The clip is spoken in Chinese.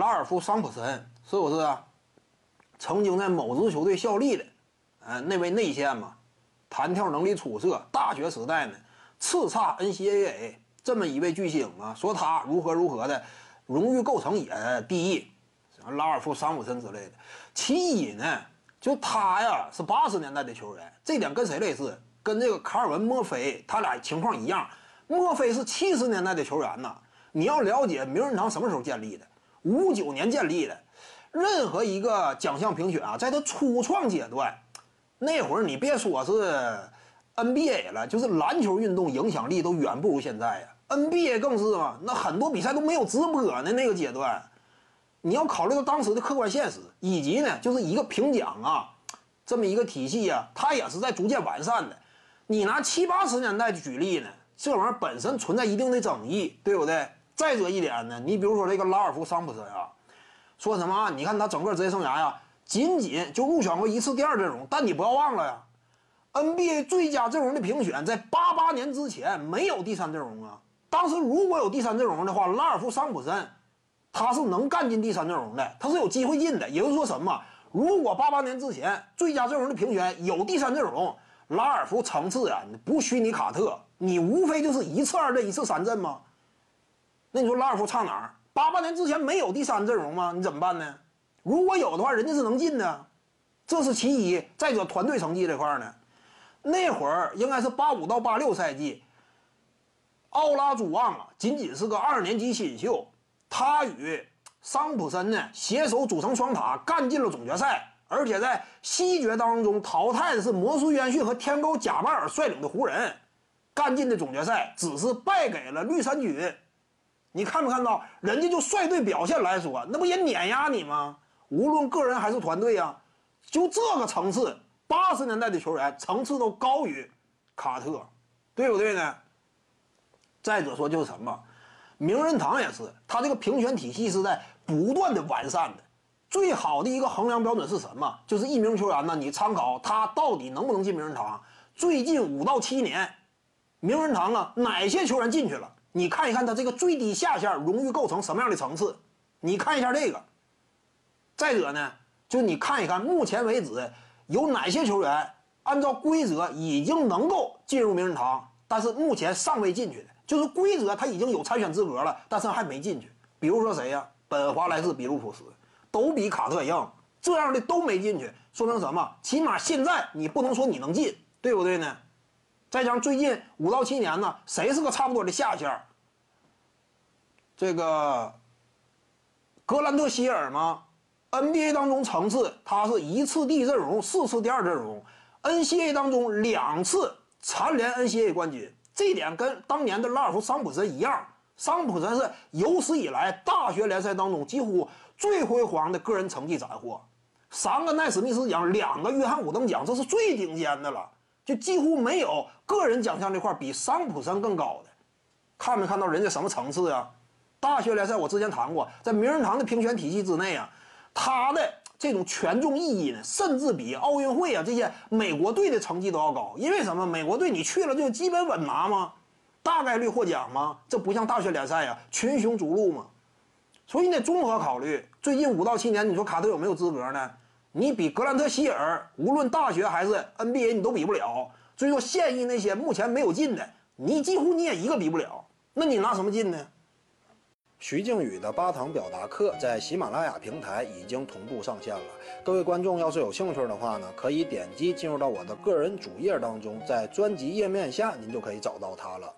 拉尔夫·桑普森是不是啊？曾经在某支球队效力的，呃，那位内线嘛，弹跳能力出色。大学时代呢，叱咤 NCAA 这么一位巨星啊，说他如何如何的，荣誉构成也第一，什么拉尔夫·桑普森之类的。其一呢，就他呀是八十年代的球员，这点跟谁类似？跟这个卡尔文·墨菲，他俩情况一样。墨菲是七十年代的球员呐。你要了解名人堂什么时候建立的？五九年建立的。任何一个奖项评选啊，在它初创阶段，那会儿你别说是 NBA 了，就是篮球运动影响力都远不如现在呀。NBA 更是嘛，那很多比赛都没有直播呢。那个阶段，你要考虑到当时的客观现实，以及呢，就是一个评奖啊，这么一个体系呀，它也是在逐渐完善的。你拿七八十年代举例呢，这玩意儿本身存在一定的争议，对不对？再者一点呢，你比如说这个拉尔夫·桑普森啊。说什么啊？你看他整个职业生涯呀，仅仅就入选过一次第二阵容。但你不要忘了呀，NBA 最佳阵容的评选在八八年之前没有第三阵容啊。当时如果有第三阵容的话，拉尔夫·桑普森他是能干进第三阵容的，他是有机会进的。也就是说什么？如果八八年之前最佳阵容的评选有第三阵容，拉尔夫层次啊，不虚拟卡特，你无非就是一次二阵，一次三阵吗？那你说拉尔夫差哪儿？八八年之前没有第三阵容吗？你怎么办呢？如果有的话，人家是能进的，这是其一。再者，团队成绩这块呢，那会儿应该是八五到八六赛季，奥拉朱旺啊，仅仅是个二年级新秀，他与桑普森呢携手组成双塔，干进了总决赛，而且在西决当中淘汰的是魔术约翰逊和天勾贾巴尔率领的湖人，干进的总决赛，只是败给了绿衫军。你看没看到，人家就率队表现来说，那不也碾压你吗？无论个人还是团队呀，就这个层次，八十年代的球员层次都高于卡特，对不对呢？再者说就是什么，名人堂也是，他这个评选体系是在不断的完善的。最好的一个衡量标准是什么？就是一名球员呢，你参考他到底能不能进名人堂。最近五到七年，名人堂啊，哪些球员进去了？你看一看他这个最低下限荣誉构成什么样的层次？你看一下这个。再者呢，就你看一看目前为止有哪些球员按照规则已经能够进入名人堂，但是目前尚未进去的，就是规则他已经有参选资格了，但是还没进去。比如说谁呀？本华莱士、比卢普斯都比卡特硬，这样的都没进去，说明什么？起码现在你不能说你能进，对不对呢？再加上最近五到七年呢，谁是个差不多的下线？这个格兰特希尔吗？NBA 当中层次，他是一次第一阵容，四次第二阵容；NCAA 当中两次蝉联 NCAA 冠军，这点跟当年的拉尔夫·桑普森一样。桑普森是有史以来大学联赛当中几乎最辉煌的个人成绩斩获，三个奈史密斯奖，两个约翰伍登奖，这是最顶尖的了。就几乎没有个人奖项这块比桑普森更高的，看没看到人家什么层次啊？大学联赛我之前谈过，在名人堂的评选体系之内啊，他的这种权重意义呢，甚至比奥运会啊这些美国队的成绩都要高。因为什么？美国队你去了就基本稳拿吗？大概率获奖吗？这不像大学联赛呀，群雄逐鹿嘛。所以你得综合考虑。最近五到七年，你说卡特有没有资格呢？你比格兰特希尔，无论大学还是 NBA，你都比不了。所以说，现役那些目前没有进的，你几乎你也一个比不了。那你拿什么进呢？徐静宇的八堂表达课在喜马拉雅平台已经同步上线了。各位观众要是有兴趣的话呢，可以点击进入到我的个人主页当中，在专辑页面下您就可以找到它了。